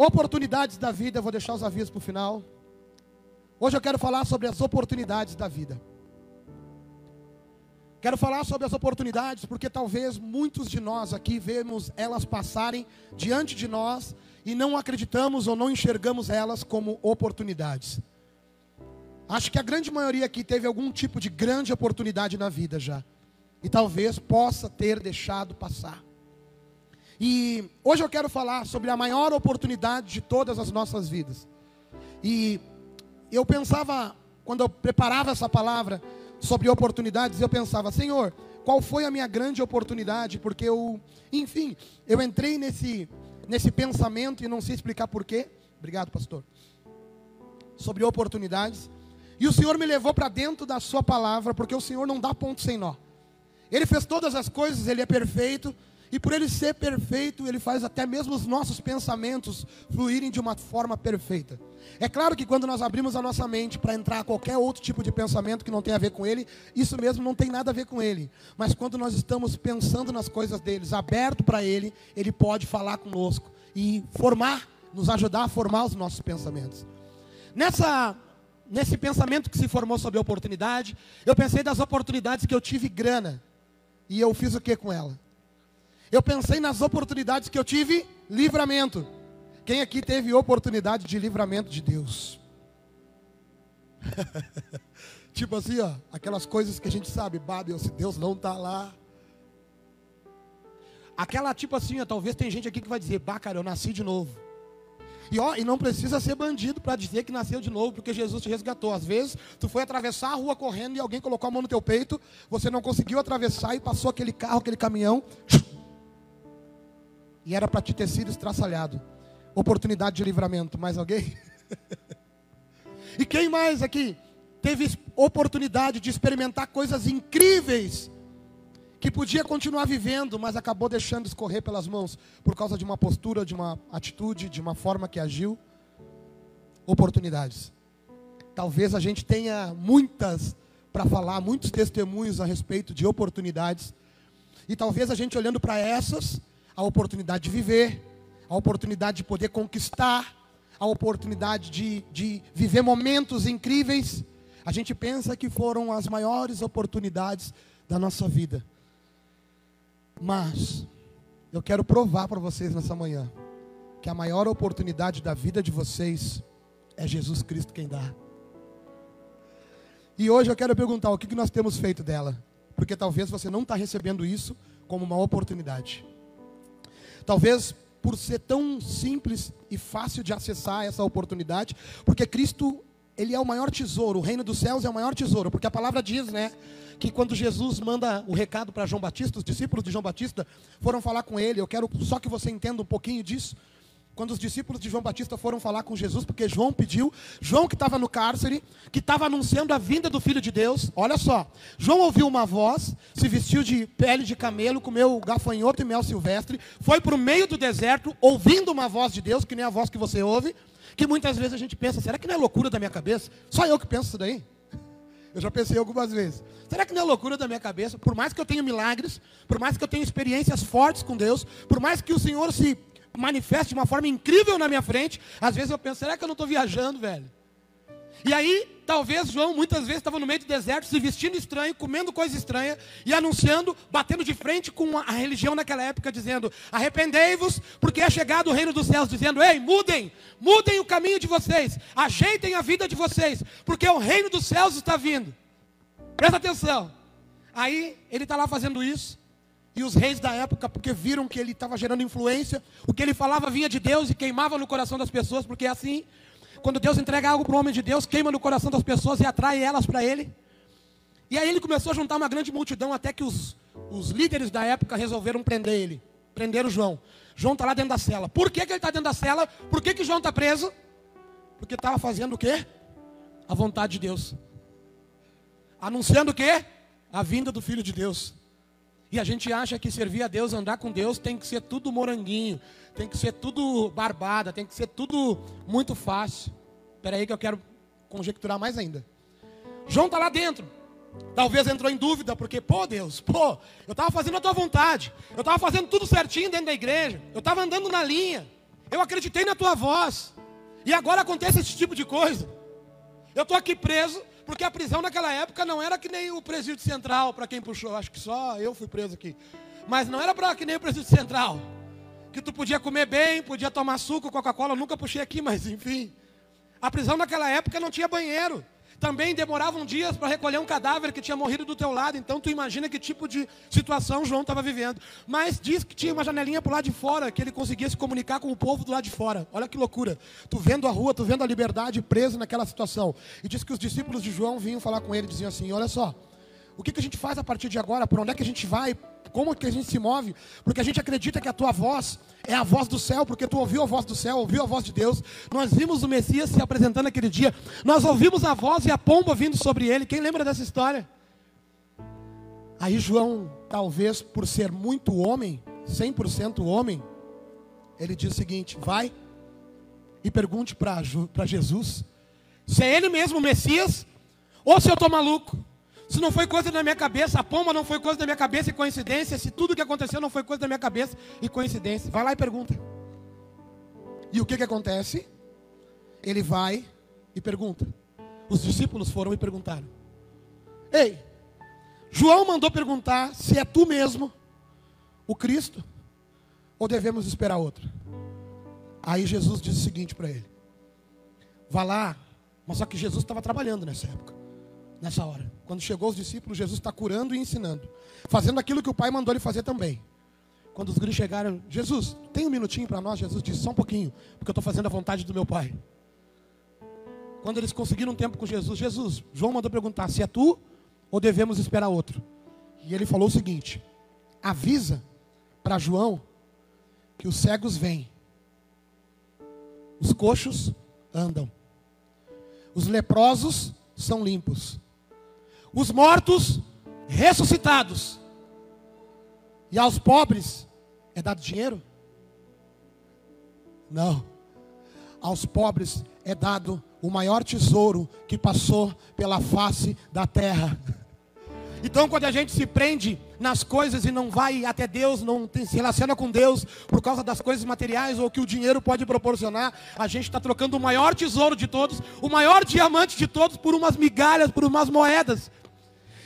Oportunidades da vida, eu vou deixar os avisos para o final. Hoje eu quero falar sobre as oportunidades da vida. Quero falar sobre as oportunidades, porque talvez muitos de nós aqui vemos elas passarem diante de nós e não acreditamos ou não enxergamos elas como oportunidades. Acho que a grande maioria aqui teve algum tipo de grande oportunidade na vida já. E talvez possa ter deixado passar. E hoje eu quero falar sobre a maior oportunidade de todas as nossas vidas. E eu pensava, quando eu preparava essa palavra sobre oportunidades, eu pensava, Senhor, qual foi a minha grande oportunidade? Porque eu, enfim, eu entrei nesse, nesse pensamento e não sei explicar porquê. Obrigado, pastor. Sobre oportunidades. E o Senhor me levou para dentro da Sua palavra, porque o Senhor não dá ponto sem nó. Ele fez todas as coisas, Ele é perfeito, e por Ele ser perfeito, Ele faz até mesmo os nossos pensamentos fluírem de uma forma perfeita. É claro que quando nós abrimos a nossa mente para entrar qualquer outro tipo de pensamento que não tem a ver com Ele, isso mesmo não tem nada a ver com Ele. Mas quando nós estamos pensando nas coisas deles, aberto para Ele, Ele pode falar conosco e formar, nos ajudar a formar os nossos pensamentos. Nessa nesse pensamento que se formou sobre a oportunidade, eu pensei das oportunidades que eu tive grana. E eu fiz o que com ela? Eu pensei nas oportunidades que eu tive livramento. Quem aqui teve oportunidade de livramento de Deus? tipo assim, ó, aquelas coisas que a gente sabe, Babel, se Deus não está lá. Aquela tipo assim, ó, talvez tem gente aqui que vai dizer, bah, cara, eu nasci de novo. E, ó, e não precisa ser bandido para dizer que nasceu de novo, porque Jesus te resgatou. Às vezes, tu foi atravessar a rua correndo e alguém colocou a mão no teu peito, você não conseguiu atravessar e passou aquele carro, aquele caminhão. E era para te ter sido estraçalhado. Oportunidade de livramento. Mais alguém? e quem mais aqui teve oportunidade de experimentar coisas incríveis que podia continuar vivendo, mas acabou deixando escorrer pelas mãos por causa de uma postura, de uma atitude, de uma forma que agiu. Oportunidades. Talvez a gente tenha muitas para falar, muitos testemunhos a respeito de oportunidades. E talvez a gente olhando para essas, a oportunidade de viver, a oportunidade de poder conquistar, a oportunidade de, de viver momentos incríveis, a gente pensa que foram as maiores oportunidades da nossa vida. Mas eu quero provar para vocês nessa manhã que a maior oportunidade da vida de vocês é Jesus Cristo quem dá. E hoje eu quero perguntar o que nós temos feito dela, porque talvez você não está recebendo isso como uma oportunidade. Talvez por ser tão simples e fácil de acessar essa oportunidade, porque Cristo ele é o maior tesouro, o reino dos céus é o maior tesouro, porque a palavra diz, né, que quando Jesus manda o recado para João Batista, os discípulos de João Batista foram falar com ele. Eu quero só que você entenda um pouquinho disso. Quando os discípulos de João Batista foram falar com Jesus, porque João pediu, João que estava no cárcere, que estava anunciando a vinda do Filho de Deus, olha só, João ouviu uma voz, se vestiu de pele de camelo, comeu gafanhoto e mel silvestre, foi para o meio do deserto, ouvindo uma voz de Deus, que nem a voz que você ouve, que muitas vezes a gente pensa, será que não é loucura da minha cabeça? Só eu que penso isso daí? Eu já pensei algumas vezes. Será que não é loucura da minha cabeça? Por mais que eu tenha milagres, por mais que eu tenha experiências fortes com Deus, por mais que o Senhor se manifeste de uma forma incrível na minha frente, às vezes eu penso, será que eu não estou viajando, velho? E aí, talvez João muitas vezes estava no meio do deserto, se vestindo estranho, comendo coisa estranha e anunciando, batendo de frente com a religião naquela época, dizendo: Arrependei-vos, porque é chegado o reino dos céus, dizendo: Ei, mudem, mudem o caminho de vocês, ajeitem a vida de vocês, porque o reino dos céus está vindo. Presta atenção. Aí ele está lá fazendo isso. E os reis da época, porque viram que ele estava gerando influência, o que ele falava vinha de Deus e queimava no coração das pessoas, porque é assim quando Deus entrega algo para o homem de Deus, queima no coração das pessoas e atrai elas para ele. E aí ele começou a juntar uma grande multidão até que os, os líderes da época resolveram prender ele. Prenderam João. João está lá dentro da cela. Por que, que ele está dentro da cela? Por que, que João está preso? Porque estava fazendo o quê? A vontade de Deus. Anunciando o quê? A vinda do Filho de Deus. E a gente acha que servir a Deus, andar com Deus, tem que ser tudo moranguinho, tem que ser tudo barbada, tem que ser tudo muito fácil. Espera aí que eu quero conjecturar mais ainda. João está lá dentro. Talvez entrou em dúvida, porque, pô Deus, pô, eu estava fazendo a tua vontade. Eu estava fazendo tudo certinho dentro da igreja. Eu estava andando na linha. Eu acreditei na tua voz. E agora acontece esse tipo de coisa. Eu estou aqui preso, porque a prisão naquela época não era que nem o presídio central, para quem puxou. Acho que só eu fui preso aqui. Mas não era para que nem o presídio central. Que tu podia comer bem, podia tomar suco, Coca-Cola. Nunca puxei aqui, mas enfim. A prisão naquela época não tinha banheiro. Também demoravam dias para recolher um cadáver que tinha morrido do teu lado. Então tu imagina que tipo de situação João estava vivendo. Mas diz que tinha uma janelinha para lado de fora, que ele conseguia se comunicar com o povo do lado de fora. Olha que loucura. Tu vendo a rua, tu vendo a liberdade preso naquela situação. E diz que os discípulos de João vinham falar com ele, diziam assim: Olha só, o que, que a gente faz a partir de agora? Por onde é que a gente vai? Como que a gente se move? Porque a gente acredita que a tua voz é a voz do céu, porque tu ouviu a voz do céu, ouviu a voz de Deus. Nós vimos o Messias se apresentando aquele dia. Nós ouvimos a voz e a pomba vindo sobre ele. Quem lembra dessa história? Aí João, talvez por ser muito homem, 100% homem, ele diz o seguinte: vai e pergunte para Jesus se é ele mesmo o Messias ou se eu estou maluco. Se não foi coisa da minha cabeça, a pomba não foi coisa da minha cabeça e coincidência, se tudo que aconteceu não foi coisa da minha cabeça e coincidência, vai lá e pergunta. E o que que acontece? Ele vai e pergunta. Os discípulos foram e perguntaram: Ei, João mandou perguntar se é tu mesmo o Cristo ou devemos esperar outro. Aí Jesus disse o seguinte para ele: Vá lá, mas só que Jesus estava trabalhando nessa época nessa hora. Quando chegou os discípulos, Jesus está curando e ensinando, fazendo aquilo que o Pai mandou ele fazer também. Quando os gregos chegaram, Jesus, tem um minutinho para nós? Jesus disse, só um pouquinho, porque eu estou fazendo a vontade do meu Pai. Quando eles conseguiram um tempo com Jesus, Jesus, João mandou perguntar se é tu ou devemos esperar outro. E ele falou o seguinte: avisa para João que os cegos vêm, os coxos andam, os leprosos são limpos, os mortos ressuscitados. E aos pobres é dado dinheiro? Não. Aos pobres é dado o maior tesouro que passou pela face da terra. Então, quando a gente se prende nas coisas e não vai até Deus, não se relaciona com Deus por causa das coisas materiais ou que o dinheiro pode proporcionar, a gente está trocando o maior tesouro de todos, o maior diamante de todos, por umas migalhas, por umas moedas.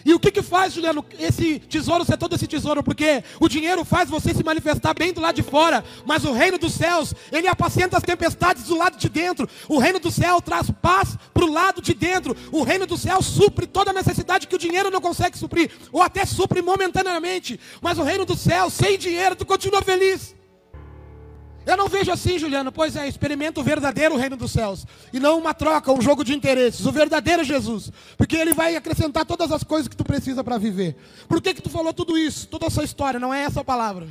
E o que que faz, Juliano, esse tesouro ser todo esse tesouro? Porque o dinheiro faz você se manifestar bem do lado de fora, mas o reino dos céus, ele apacenta as tempestades do lado de dentro. O reino do céu traz paz para o lado de dentro. O reino do céu supre toda a necessidade que o dinheiro não consegue suprir, ou até supre momentaneamente. Mas o reino do céu, sem dinheiro, tu continua feliz. Eu não vejo assim, Juliano. Pois é, experimenta o verdadeiro reino dos céus. E não uma troca, um jogo de interesses. O verdadeiro Jesus. Porque ele vai acrescentar todas as coisas que tu precisa para viver. Por que, que tu falou tudo isso? Toda essa história, não é essa a palavra.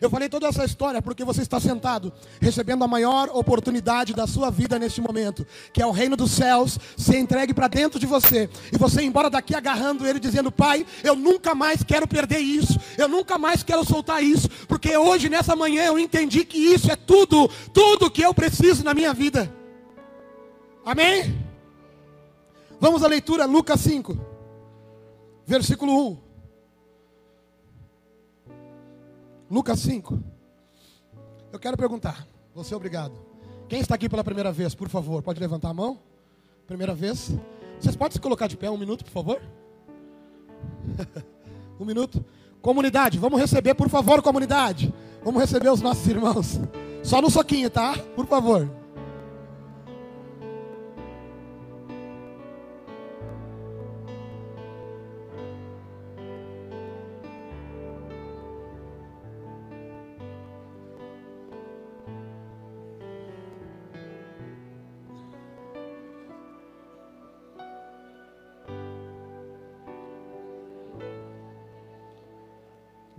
Eu falei toda essa história porque você está sentado, recebendo a maior oportunidade da sua vida neste momento, que é o reino dos céus, ser entregue para dentro de você, e você ir embora daqui agarrando ele, dizendo: Pai, eu nunca mais quero perder isso, eu nunca mais quero soltar isso, porque hoje, nessa manhã, eu entendi que isso é tudo, tudo que eu preciso na minha vida. Amém? Vamos à leitura, Lucas 5, versículo 1. Lucas 5. Eu quero perguntar, você obrigado. Quem está aqui pela primeira vez, por favor, pode levantar a mão? Primeira vez. Vocês podem se colocar de pé um minuto, por favor? um minuto. Comunidade, vamos receber, por favor, comunidade. Vamos receber os nossos irmãos. Só no soquinho, tá? Por favor.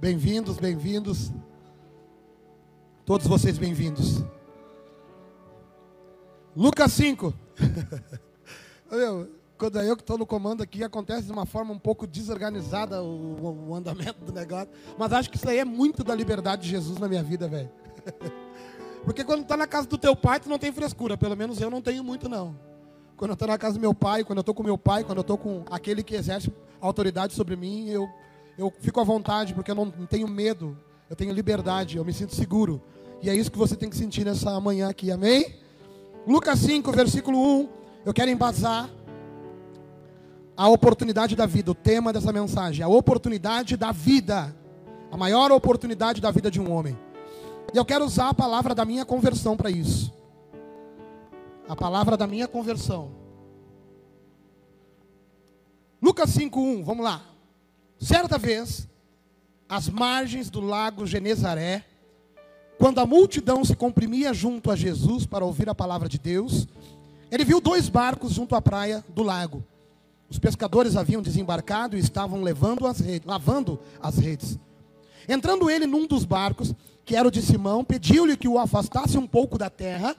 Bem-vindos, bem-vindos. Todos vocês bem-vindos. Lucas 5. quando é eu que estou no comando aqui, acontece de uma forma um pouco desorganizada o, o andamento do negócio. Mas acho que isso aí é muito da liberdade de Jesus na minha vida, velho. Porque quando está na casa do teu pai, tu não tem frescura. Pelo menos eu não tenho muito, não. Quando eu estou na casa do meu pai, quando eu estou com meu pai, quando eu estou com aquele que exerce autoridade sobre mim, eu eu fico à vontade porque eu não tenho medo, eu tenho liberdade, eu me sinto seguro. E é isso que você tem que sentir nessa manhã aqui, amém? Lucas 5, versículo 1. Eu quero embasar a oportunidade da vida, o tema dessa mensagem, a oportunidade da vida, a maior oportunidade da vida de um homem. E eu quero usar a palavra da minha conversão para isso. A palavra da minha conversão. Lucas 5:1, vamos lá. Certa vez, às margens do lago Genezaré, quando a multidão se comprimia junto a Jesus para ouvir a palavra de Deus, ele viu dois barcos junto à praia do lago. Os pescadores haviam desembarcado e estavam levando as redes, lavando as redes. Entrando ele num dos barcos, que era o de Simão, pediu-lhe que o afastasse um pouco da terra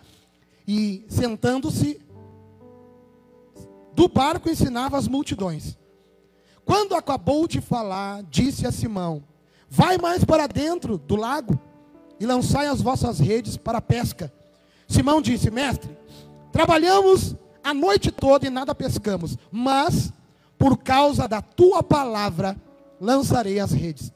e, sentando-se do barco, ensinava as multidões. Quando acabou de falar, disse a Simão: Vai mais para dentro do lago e lançai as vossas redes para a pesca. Simão disse: Mestre, trabalhamos a noite toda e nada pescamos, mas por causa da tua palavra lançarei as redes.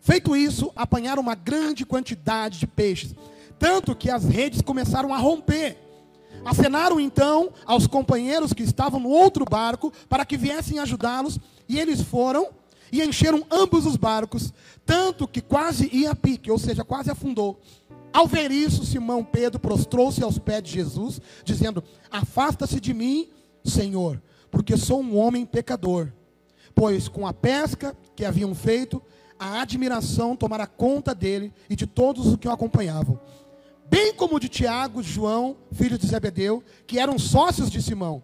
Feito isso, apanharam uma grande quantidade de peixes, tanto que as redes começaram a romper. Acenaram então aos companheiros que estavam no outro barco para que viessem ajudá-los, e eles foram e encheram ambos os barcos, tanto que quase ia a pique, ou seja, quase afundou. Ao ver isso, Simão Pedro prostrou-se aos pés de Jesus, dizendo: Afasta-se de mim, Senhor, porque sou um homem pecador. Pois com a pesca que haviam feito, a admiração tomara conta dele e de todos os que o acompanhavam. Bem como de Tiago, João, filhos de Zebedeu, que eram sócios de Simão.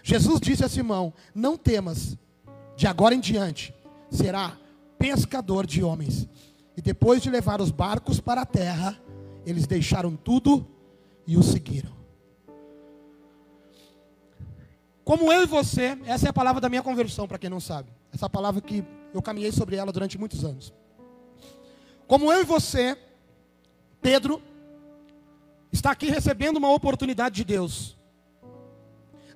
Jesus disse a Simão: Não temas, de agora em diante será pescador de homens. E depois de levar os barcos para a terra, eles deixaram tudo e o seguiram. Como eu e você, essa é a palavra da minha conversão, para quem não sabe. Essa palavra que eu caminhei sobre ela durante muitos anos. Como eu e você, Pedro, está aqui recebendo uma oportunidade de Deus.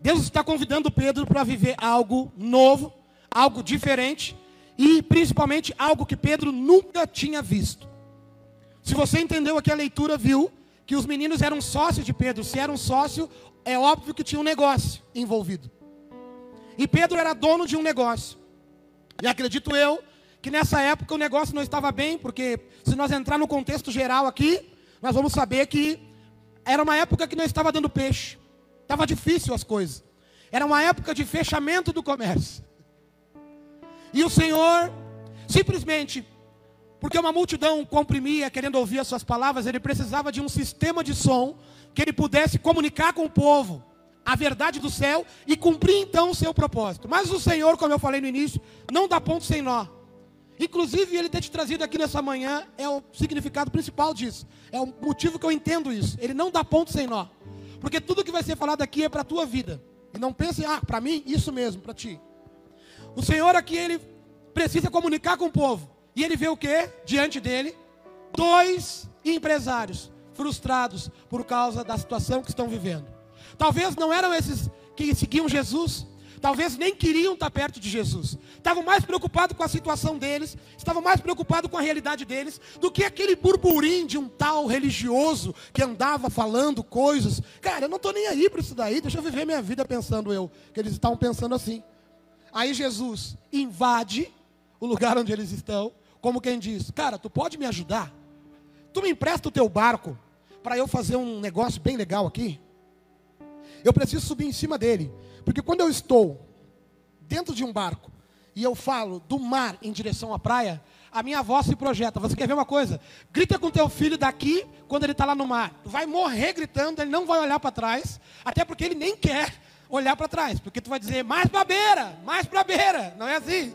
Deus está convidando Pedro para viver algo novo, algo diferente, e principalmente algo que Pedro nunca tinha visto. Se você entendeu aqui a leitura, viu que os meninos eram sócios de Pedro. Se era um sócio, é óbvio que tinha um negócio envolvido. E Pedro era dono de um negócio. E acredito eu que nessa época o negócio não estava bem, porque se nós entrar no contexto geral aqui, nós vamos saber que era uma época que não estava dando peixe. Estava difícil as coisas. Era uma época de fechamento do comércio. E o Senhor, simplesmente, porque uma multidão comprimia, querendo ouvir as suas palavras, ele precisava de um sistema de som que ele pudesse comunicar com o povo a verdade do céu e cumprir então o seu propósito. Mas o Senhor, como eu falei no início, não dá ponto sem nó. Inclusive, ele ter te trazido aqui nessa manhã é o significado principal disso. É o motivo que eu entendo isso. Ele não dá ponto sem nó. Porque tudo que vai ser falado aqui é para a tua vida. E não pense, ah, para mim, isso mesmo, para ti. O Senhor aqui, ele precisa comunicar com o povo. E ele vê o que diante dele? Dois empresários frustrados por causa da situação que estão vivendo. Talvez não eram esses que seguiam Jesus, talvez nem queriam estar perto de Jesus. Estavam mais preocupados com a situação deles, estavam mais preocupados com a realidade deles, do que aquele burburinho de um tal religioso que andava falando coisas. Cara, eu não estou nem aí para isso daí, deixa eu viver minha vida pensando eu, que eles estavam pensando assim. Aí Jesus invade o lugar onde eles estão, como quem diz: Cara, tu pode me ajudar? Tu me empresta o teu barco para eu fazer um negócio bem legal aqui? Eu preciso subir em cima dele, porque quando eu estou dentro de um barco e eu falo do mar em direção à praia, a minha voz se projeta. Você quer ver uma coisa? Grita com teu filho daqui quando ele está lá no mar. Vai morrer gritando, ele não vai olhar para trás, até porque ele nem quer olhar para trás, porque tu vai dizer, mais para beira, mais para beira, não é assim?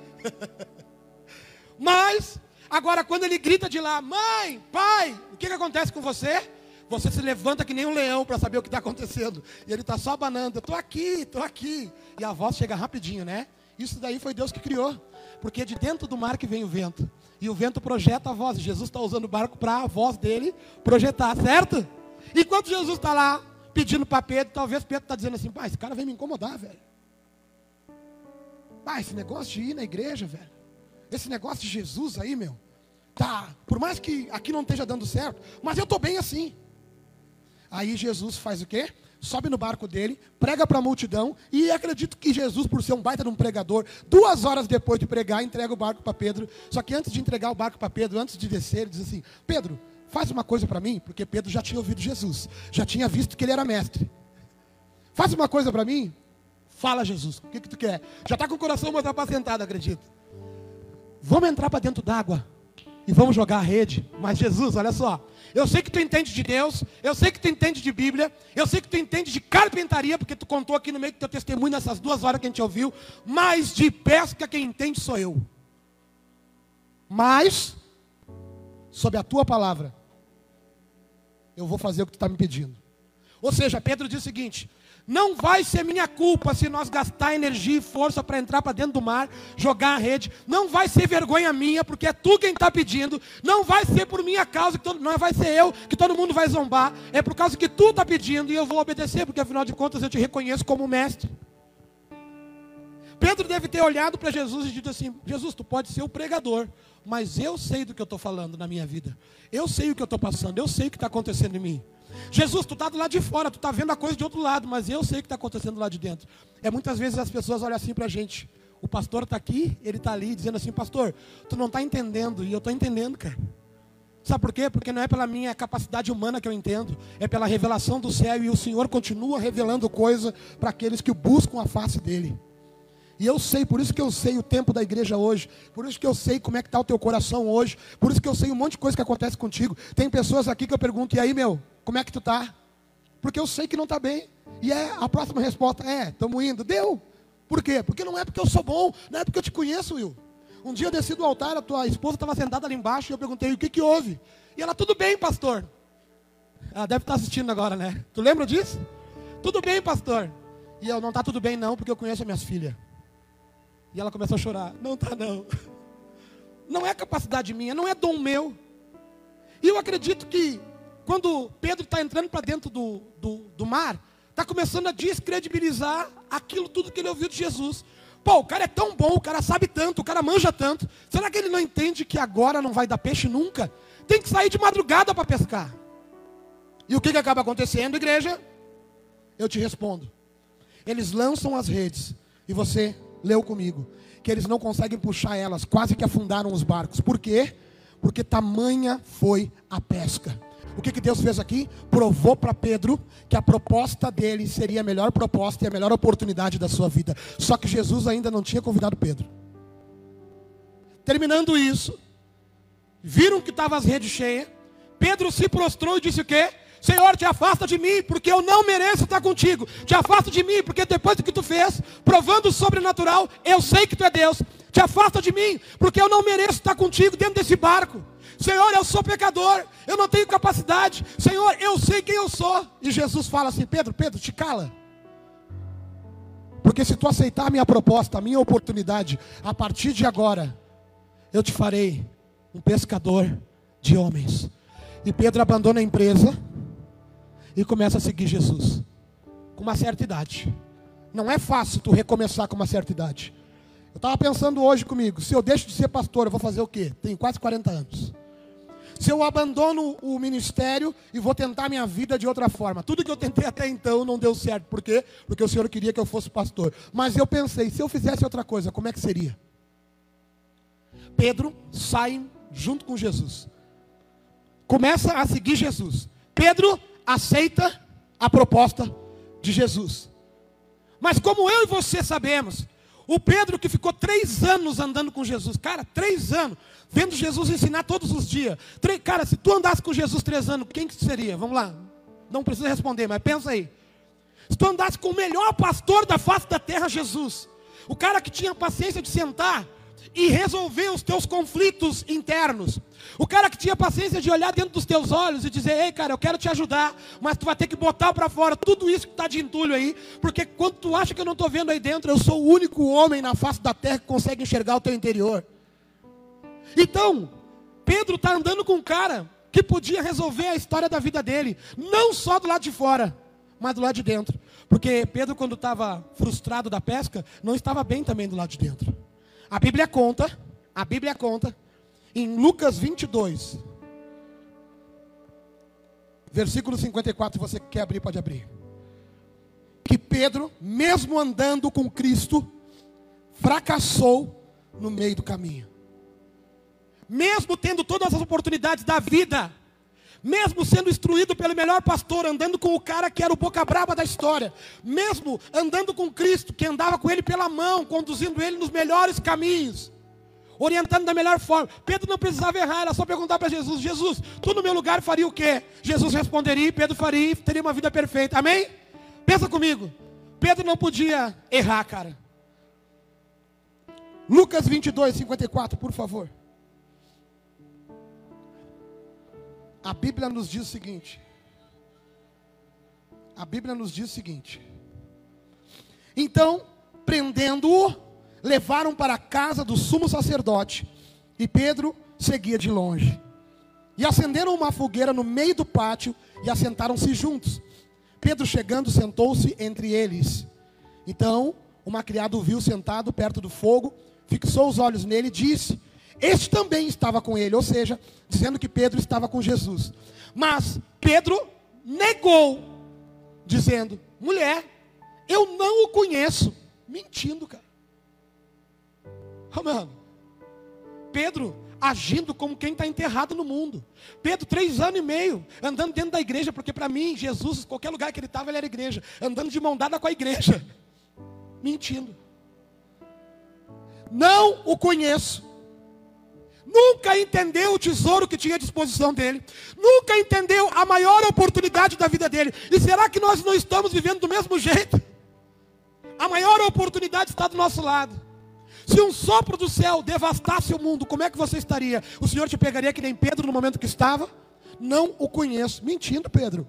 Mas, agora quando ele grita de lá, mãe, pai, o que, que acontece com você? Você se levanta que nem um leão para saber o que está acontecendo. E ele está só abanando, estou aqui, estou aqui. E a voz chega rapidinho, né? Isso daí foi Deus que criou. Porque é de dentro do mar que vem o vento. E o vento projeta a voz. Jesus está usando o barco para a voz dele projetar, certo? Enquanto Jesus está lá, pedindo para Pedro, talvez Pedro está dizendo assim, pai, esse cara vem me incomodar, velho. Pai, esse negócio de ir na igreja, velho. Esse negócio de Jesus aí, meu. tá, por mais que aqui não esteja dando certo, mas eu estou bem assim. Aí Jesus faz o quê? Sobe no barco dele, prega para a multidão, e acredito que Jesus, por ser um baita de um pregador, duas horas depois de pregar, entrega o barco para Pedro. Só que antes de entregar o barco para Pedro, antes de descer, ele diz assim: Pedro, faz uma coisa para mim, porque Pedro já tinha ouvido Jesus, já tinha visto que ele era mestre. Faz uma coisa para mim, fala Jesus, o que, que tu quer? Já está com o coração mais apacentado, acredito. Vamos entrar para dentro d'água e vamos jogar a rede. Mas Jesus, olha só, eu sei que tu entende de Deus, eu sei que tu entende de Bíblia, eu sei que tu entende de carpintaria, porque tu contou aqui no meio do teu testemunho nessas duas horas que a gente ouviu, mas de pesca quem entende sou eu. Mas, sob a tua palavra, eu vou fazer o que tu está me pedindo. Ou seja, Pedro diz o seguinte: não vai ser minha culpa se nós gastar energia e força para entrar para dentro do mar, jogar a rede. Não vai ser vergonha minha, porque é tu quem está pedindo. Não vai ser por minha causa, que todo, não vai ser eu que todo mundo vai zombar. É por causa que tu está pedindo e eu vou obedecer, porque afinal de contas eu te reconheço como mestre. Pedro deve ter olhado para Jesus e dito assim: Jesus, tu pode ser o pregador, mas eu sei do que eu estou falando na minha vida. Eu sei o que eu estou passando, eu sei o que está acontecendo em mim. Jesus, tu está do lado de fora, tu está vendo a coisa de outro lado, mas eu sei o que está acontecendo lá de dentro. É muitas vezes as pessoas olham assim para a gente. O pastor está aqui, ele está ali dizendo assim, pastor, tu não está entendendo, e eu estou entendendo, cara. Sabe por quê? Porque não é pela minha capacidade humana que eu entendo, é pela revelação do céu, e o Senhor continua revelando coisa para aqueles que buscam a face dele. E eu sei, por isso que eu sei o tempo da igreja hoje, por isso que eu sei como é que está o teu coração hoje, por isso que eu sei um monte de coisa que acontece contigo. Tem pessoas aqui que eu pergunto, e aí meu, como é que tu está? Porque eu sei que não está bem. E é a próxima resposta é, estamos indo. Deu. Por quê? Porque não é porque eu sou bom, não é porque eu te conheço, Will. Um dia eu desci do altar, a tua esposa estava sentada ali embaixo e eu perguntei, o que que houve? E ela, tudo bem, pastor. Ela deve estar assistindo agora, né? Tu lembra disso? Tudo bem, pastor. E eu, não está tudo bem não, porque eu conheço as minhas filhas. E ela começou a chorar. Não está não. Não é capacidade minha, não é dom meu. E eu acredito que quando Pedro está entrando para dentro do, do, do mar, está começando a descredibilizar aquilo tudo que ele ouviu de Jesus. Pô, o cara é tão bom, o cara sabe tanto, o cara manja tanto. Será que ele não entende que agora não vai dar peixe nunca? Tem que sair de madrugada para pescar. E o que, que acaba acontecendo, igreja? Eu te respondo. Eles lançam as redes e você leu comigo que eles não conseguem puxar elas, quase que afundaram os barcos. Por quê? Porque tamanha foi a pesca. O que, que Deus fez aqui? Provou para Pedro que a proposta dele seria a melhor proposta e a melhor oportunidade da sua vida. Só que Jesus ainda não tinha convidado Pedro. Terminando isso, viram que estavam as redes cheias. Pedro se prostrou e disse o quê? Senhor, te afasta de mim, porque eu não mereço estar contigo. Te afasta de mim, porque depois do que tu fez, provando o sobrenatural, eu sei que tu é Deus. Te afasta de mim, porque eu não mereço estar contigo dentro desse barco. Senhor, eu sou pecador, eu não tenho capacidade. Senhor, eu sei quem eu sou. E Jesus fala assim: Pedro, Pedro, te cala. Porque se tu aceitar a minha proposta, a minha oportunidade, a partir de agora, eu te farei um pescador de homens. E Pedro abandona a empresa e começa a seguir Jesus. Com uma certa idade. Não é fácil tu recomeçar com uma certa idade. Eu estava pensando hoje comigo, se eu deixo de ser pastor, eu vou fazer o quê? Tenho quase 40 anos. Se eu abandono o ministério e vou tentar minha vida de outra forma. Tudo que eu tentei até então não deu certo. Por quê? Porque o Senhor queria que eu fosse pastor. Mas eu pensei, se eu fizesse outra coisa, como é que seria? Pedro sai junto com Jesus. Começa a seguir Jesus. Pedro aceita a proposta de Jesus. Mas como eu e você sabemos, o Pedro que ficou três anos andando com Jesus, cara, três anos, vendo Jesus ensinar todos os dias. Três, cara, se tu andasse com Jesus três anos, quem que seria? Vamos lá. Não precisa responder, mas pensa aí. Se tu andasse com o melhor pastor da face da terra, Jesus, o cara que tinha paciência de sentar e resolver os teus conflitos internos. O cara que tinha paciência de olhar dentro dos teus olhos e dizer: Ei, cara, eu quero te ajudar, mas tu vai ter que botar para fora tudo isso que está de entulho aí, porque quando tu acha que eu não estou vendo aí dentro, eu sou o único homem na face da terra que consegue enxergar o teu interior. Então, Pedro está andando com um cara que podia resolver a história da vida dele, não só do lado de fora, mas do lado de dentro. Porque Pedro, quando estava frustrado da pesca, não estava bem também do lado de dentro. A Bíblia conta, a Bíblia conta, em Lucas 22, versículo 54, você quer abrir, pode abrir. Que Pedro, mesmo andando com Cristo, fracassou no meio do caminho. Mesmo tendo todas as oportunidades da vida, mesmo sendo instruído pelo melhor pastor, andando com o cara que era o boca braba da história, mesmo andando com Cristo, que andava com ele pela mão, conduzindo ele nos melhores caminhos, orientando da melhor forma. Pedro não precisava errar, era só perguntar para Jesus: Jesus, tu no meu lugar faria o quê? Jesus responderia, Pedro faria, teria uma vida perfeita. Amém? Pensa comigo. Pedro não podia errar, cara. Lucas 22, 54, por favor. A Bíblia nos diz o seguinte. A Bíblia nos diz o seguinte. Então, prendendo-o, levaram para a casa do sumo sacerdote. E Pedro seguia de longe. E acenderam uma fogueira no meio do pátio e assentaram-se juntos. Pedro chegando, sentou-se entre eles. Então, uma criada o viu sentado perto do fogo, fixou os olhos nele e disse: este também estava com ele, ou seja, dizendo que Pedro estava com Jesus. Mas Pedro negou, dizendo: mulher, eu não o conheço. Mentindo, cara. Oh, mano. Pedro agindo como quem está enterrado no mundo. Pedro, três anos e meio, andando dentro da igreja, porque para mim, Jesus, qualquer lugar que ele estava, ele era igreja. Andando de mão dada com a igreja. Mentindo. Não o conheço. Nunca entendeu o tesouro que tinha à disposição dele. Nunca entendeu a maior oportunidade da vida dele. E será que nós não estamos vivendo do mesmo jeito? A maior oportunidade está do nosso lado. Se um sopro do céu devastasse o mundo, como é que você estaria? O Senhor te pegaria que nem Pedro no momento que estava? Não o conheço. Mentindo, Pedro.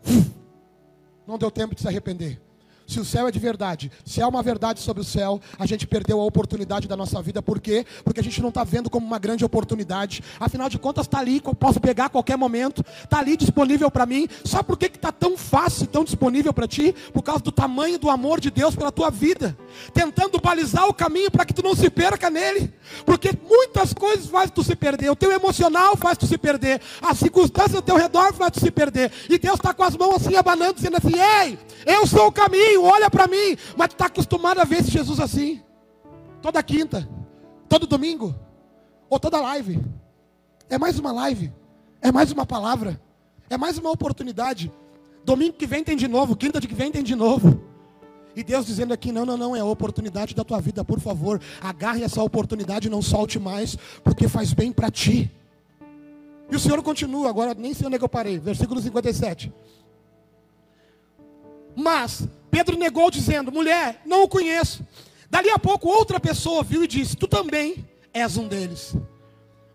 Não deu tempo de se arrepender. Se o céu é de verdade, se há uma verdade sobre o céu, a gente perdeu a oportunidade da nossa vida. Por quê? Porque a gente não está vendo como uma grande oportunidade. Afinal de contas, está ali, posso pegar a qualquer momento, está ali disponível para mim. Sabe por que está tão fácil, tão disponível para ti? Por causa do tamanho do amor de Deus pela tua vida. Tentando balizar o caminho para que tu não se perca nele. Porque muitas coisas fazem tu se perder. O teu emocional faz tu se perder. As circunstâncias ao teu redor faz tu se perder. E Deus está com as mãos assim abanando, dizendo assim: Ei, eu sou o caminho olha para mim, mas tu está acostumado a ver esse Jesus assim. Toda quinta, todo domingo, ou toda live. É mais uma live, é mais uma palavra, é mais uma oportunidade. Domingo que vem tem de novo, quinta de que vem tem de novo. E Deus dizendo aqui: não, não, não, é a oportunidade da tua vida, por favor, agarre essa oportunidade e não solte mais, porque faz bem para ti. E o Senhor continua, agora nem sei onde é que eu parei, versículo 57. Mas Pedro negou, dizendo: mulher, não o conheço. Dali a pouco, outra pessoa viu e disse: Tu também és um deles.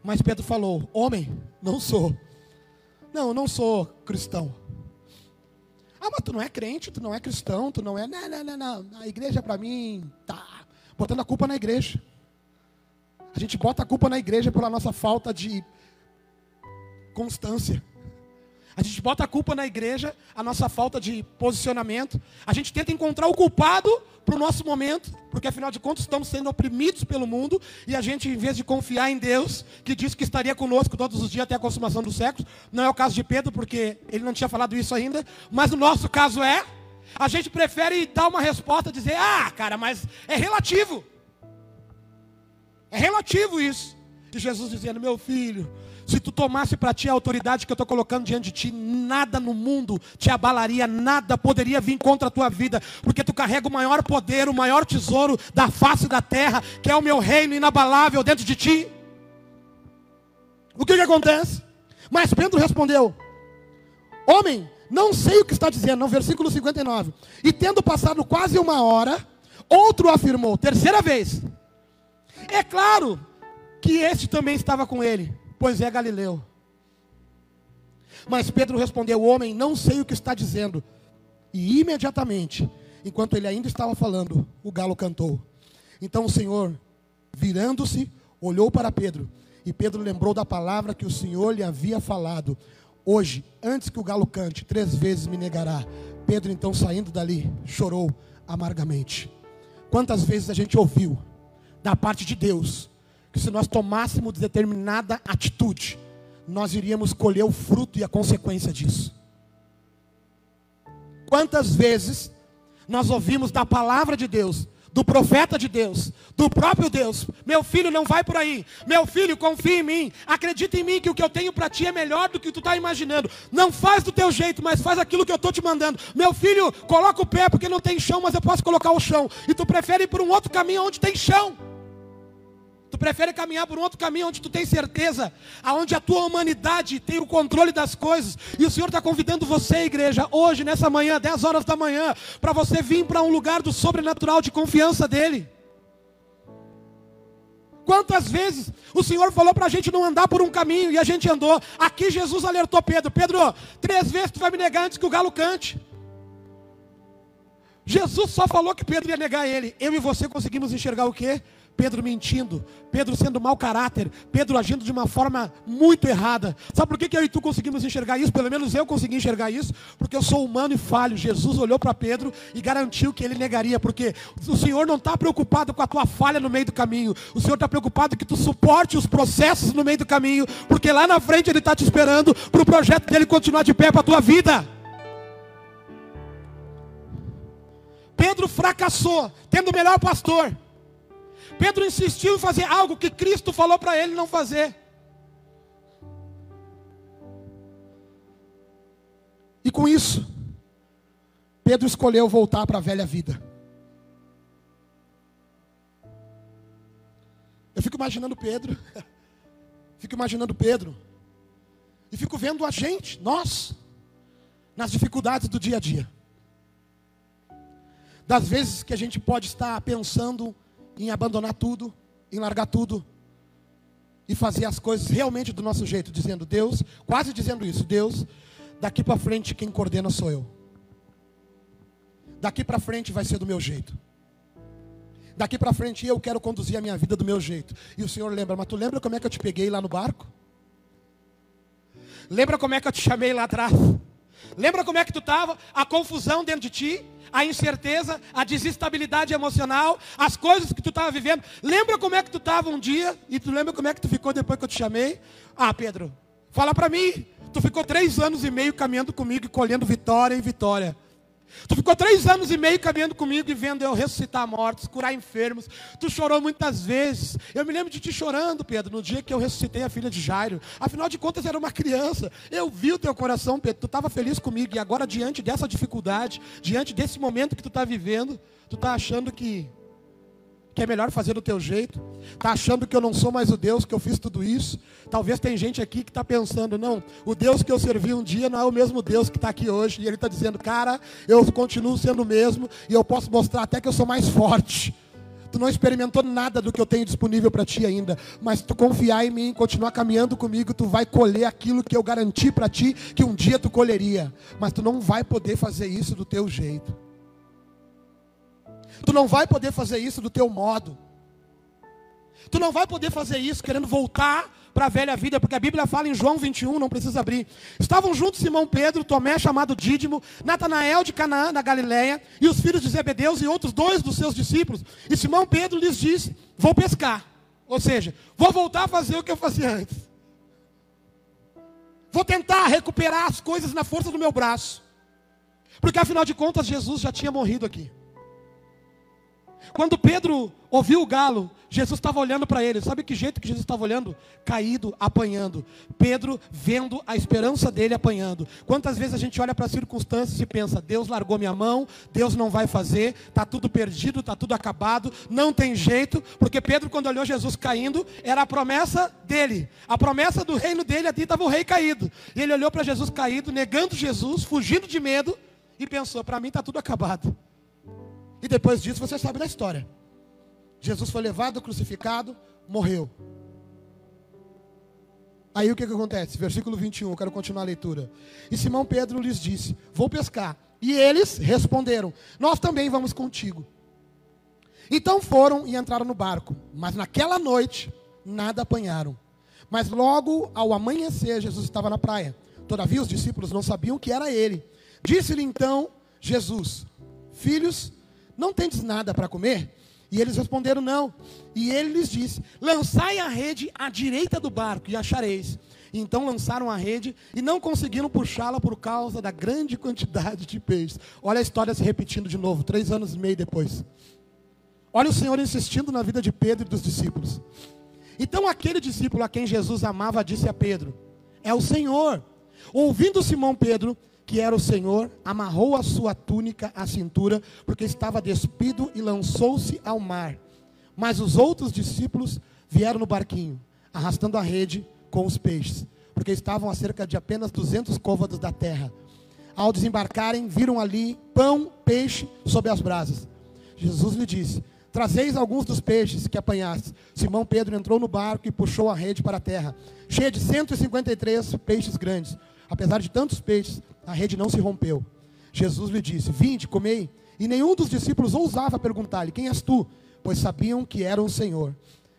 Mas Pedro falou: Homem, não sou. Não, não sou cristão. Ah, mas tu não é crente, tu não é cristão, tu não é. Não, não, não, não. A igreja para mim tá botando a culpa na igreja. A gente bota a culpa na igreja pela nossa falta de constância. A gente bota a culpa na igreja, a nossa falta de posicionamento. A gente tenta encontrar o culpado para o nosso momento, porque afinal de contas estamos sendo oprimidos pelo mundo. E a gente, em vez de confiar em Deus, que disse que estaria conosco todos os dias até a consumação dos séculos, não é o caso de Pedro, porque ele não tinha falado isso ainda, mas o nosso caso é. A gente prefere dar uma resposta, dizer: ah, cara, mas é relativo. É relativo isso. E Jesus dizendo: meu filho, se tu tomasse para ti a autoridade que eu estou colocando diante de ti, nada no mundo te abalaria, nada poderia vir contra a tua vida, porque tu carrega o maior poder, o maior tesouro da face da terra, que é o meu reino inabalável dentro de ti. O que, que acontece? Mas Pedro respondeu: Homem, não sei o que está dizendo, no versículo 59. E tendo passado quase uma hora, outro afirmou, terceira vez. É claro que este também estava com ele pois é Galileu. Mas Pedro respondeu: Homem, não sei o que está dizendo. E imediatamente, enquanto ele ainda estava falando, o galo cantou. Então o Senhor, virando-se, olhou para Pedro. E Pedro lembrou da palavra que o Senhor lhe havia falado. Hoje, antes que o galo cante, três vezes me negará. Pedro, então, saindo dali, chorou amargamente. Quantas vezes a gente ouviu da parte de Deus que se nós tomássemos determinada atitude, nós iríamos colher o fruto e a consequência disso. Quantas vezes nós ouvimos da palavra de Deus, do profeta de Deus, do próprio Deus: Meu filho, não vai por aí. Meu filho, confia em mim. Acredita em mim que o que eu tenho para ti é melhor do que tu está imaginando. Não faz do teu jeito, mas faz aquilo que eu estou te mandando. Meu filho, coloca o pé porque não tem chão, mas eu posso colocar o chão. E tu prefere ir por um outro caminho onde tem chão. Tu prefere caminhar por um outro caminho onde tu tem certeza, aonde a tua humanidade tem o controle das coisas. E o Senhor está convidando você, igreja, hoje, nessa manhã, 10 horas da manhã, para você vir para um lugar do sobrenatural de confiança dEle. Quantas vezes o Senhor falou para a gente não andar por um caminho e a gente andou? Aqui Jesus alertou Pedro: Pedro, três vezes tu vai me negar antes que o galo cante. Jesus só falou que Pedro ia negar ele. Eu e você conseguimos enxergar o quê? Pedro mentindo, Pedro sendo mau caráter, Pedro agindo de uma forma muito errada. Sabe por que, que eu e tu conseguimos enxergar isso? Pelo menos eu consegui enxergar isso, porque eu sou humano e falho. Jesus olhou para Pedro e garantiu que ele negaria, porque o Senhor não está preocupado com a tua falha no meio do caminho, o Senhor está preocupado que tu suporte os processos no meio do caminho, porque lá na frente Ele está te esperando para o projeto dele continuar de pé para a tua vida. Pedro fracassou, tendo o melhor pastor. Pedro insistiu em fazer algo que Cristo falou para ele não fazer. E com isso, Pedro escolheu voltar para a velha vida. Eu fico imaginando Pedro, fico imaginando Pedro, e fico vendo a gente, nós, nas dificuldades do dia a dia. Das vezes que a gente pode estar pensando em abandonar tudo, em largar tudo e fazer as coisas realmente do nosso jeito, dizendo Deus, quase dizendo isso, Deus, daqui para frente quem coordena sou eu. Daqui para frente vai ser do meu jeito. Daqui para frente eu quero conduzir a minha vida do meu jeito. E o Senhor lembra, mas tu lembra como é que eu te peguei lá no barco? Lembra como é que eu te chamei lá atrás? Lembra como é que tu estava? A confusão dentro de ti? a incerteza, a desestabilidade emocional, as coisas que tu estava vivendo. Lembra como é que tu estava um dia e tu lembra como é que tu ficou depois que eu te chamei? Ah, Pedro, fala para mim. Tu ficou três anos e meio caminhando comigo e colhendo vitória em vitória. Tu ficou três anos e meio caminhando comigo e vendo eu ressuscitar mortos, curar enfermos. Tu chorou muitas vezes. Eu me lembro de ti chorando, Pedro, no dia que eu ressuscitei a filha de Jairo. Afinal de contas, era uma criança. Eu vi o teu coração, Pedro. Tu estava feliz comigo. E agora, diante dessa dificuldade, diante desse momento que tu está vivendo, tu está achando que que é melhor fazer do teu jeito, está achando que eu não sou mais o Deus, que eu fiz tudo isso. Talvez tem gente aqui que está pensando, não, o Deus que eu servi um dia não é o mesmo Deus que está aqui hoje. E ele está dizendo, cara, eu continuo sendo o mesmo e eu posso mostrar até que eu sou mais forte. Tu não experimentou nada do que eu tenho disponível para ti ainda, mas tu confiar em mim, continuar caminhando comigo, tu vai colher aquilo que eu garanti para ti que um dia tu colheria. Mas tu não vai poder fazer isso do teu jeito. Tu não vai poder fazer isso do teu modo. Tu não vai poder fazer isso querendo voltar para a velha vida, porque a Bíblia fala em João 21, não precisa abrir. Estavam juntos Simão Pedro, Tomé, chamado Dídimo, Natanael de Canaã, na Galiléia, e os filhos de Zebedeus e outros dois dos seus discípulos. E Simão Pedro lhes disse: Vou pescar. Ou seja, vou voltar a fazer o que eu fazia antes. Vou tentar recuperar as coisas na força do meu braço. Porque afinal de contas, Jesus já tinha morrido aqui. Quando Pedro ouviu o galo, Jesus estava olhando para ele. Sabe que jeito que Jesus estava olhando? Caído, apanhando. Pedro vendo a esperança dele apanhando. Quantas vezes a gente olha para as circunstâncias e pensa: Deus largou minha mão, Deus não vai fazer, está tudo perdido, está tudo acabado, não tem jeito. Porque Pedro, quando olhou Jesus caindo, era a promessa dele. A promessa do reino dele, ali estava o rei caído. E ele olhou para Jesus caído, negando Jesus, fugindo de medo, e pensou: para mim está tudo acabado. E depois disso você sabe da história. Jesus foi levado, crucificado, morreu. Aí o que, que acontece? Versículo 21, eu quero continuar a leitura. E Simão Pedro lhes disse: Vou pescar. E eles responderam: Nós também vamos contigo. Então foram e entraram no barco. Mas naquela noite nada apanharam. Mas logo ao amanhecer, Jesus estava na praia. Todavia os discípulos não sabiam que era ele. Disse-lhe então Jesus: Filhos, não tendes nada para comer? E eles responderam: Não. E ele lhes disse: Lançai a rede à direita do barco e achareis. Então lançaram a rede e não conseguiram puxá-la por causa da grande quantidade de peixes. Olha a história se repetindo de novo, três anos e meio depois. Olha o Senhor insistindo na vida de Pedro e dos discípulos. Então aquele discípulo a quem Jesus amava disse a Pedro: É o Senhor. Ouvindo Simão Pedro que era o Senhor, amarrou a sua túnica à cintura, porque estava despido e lançou-se ao mar. Mas os outros discípulos vieram no barquinho, arrastando a rede com os peixes, porque estavam a cerca de apenas 200 côvados da terra. Ao desembarcarem, viram ali pão, peixe sob as brasas. Jesus lhe disse: Trazeis alguns dos peixes que apanhaste. Simão Pedro entrou no barco e puxou a rede para a terra, cheia de 153 peixes grandes. Apesar de tantos peixes, a rede não se rompeu. Jesus lhe disse: Vinde, comei. E nenhum dos discípulos ousava perguntar-lhe: Quem és tu? Pois sabiam que era o Senhor.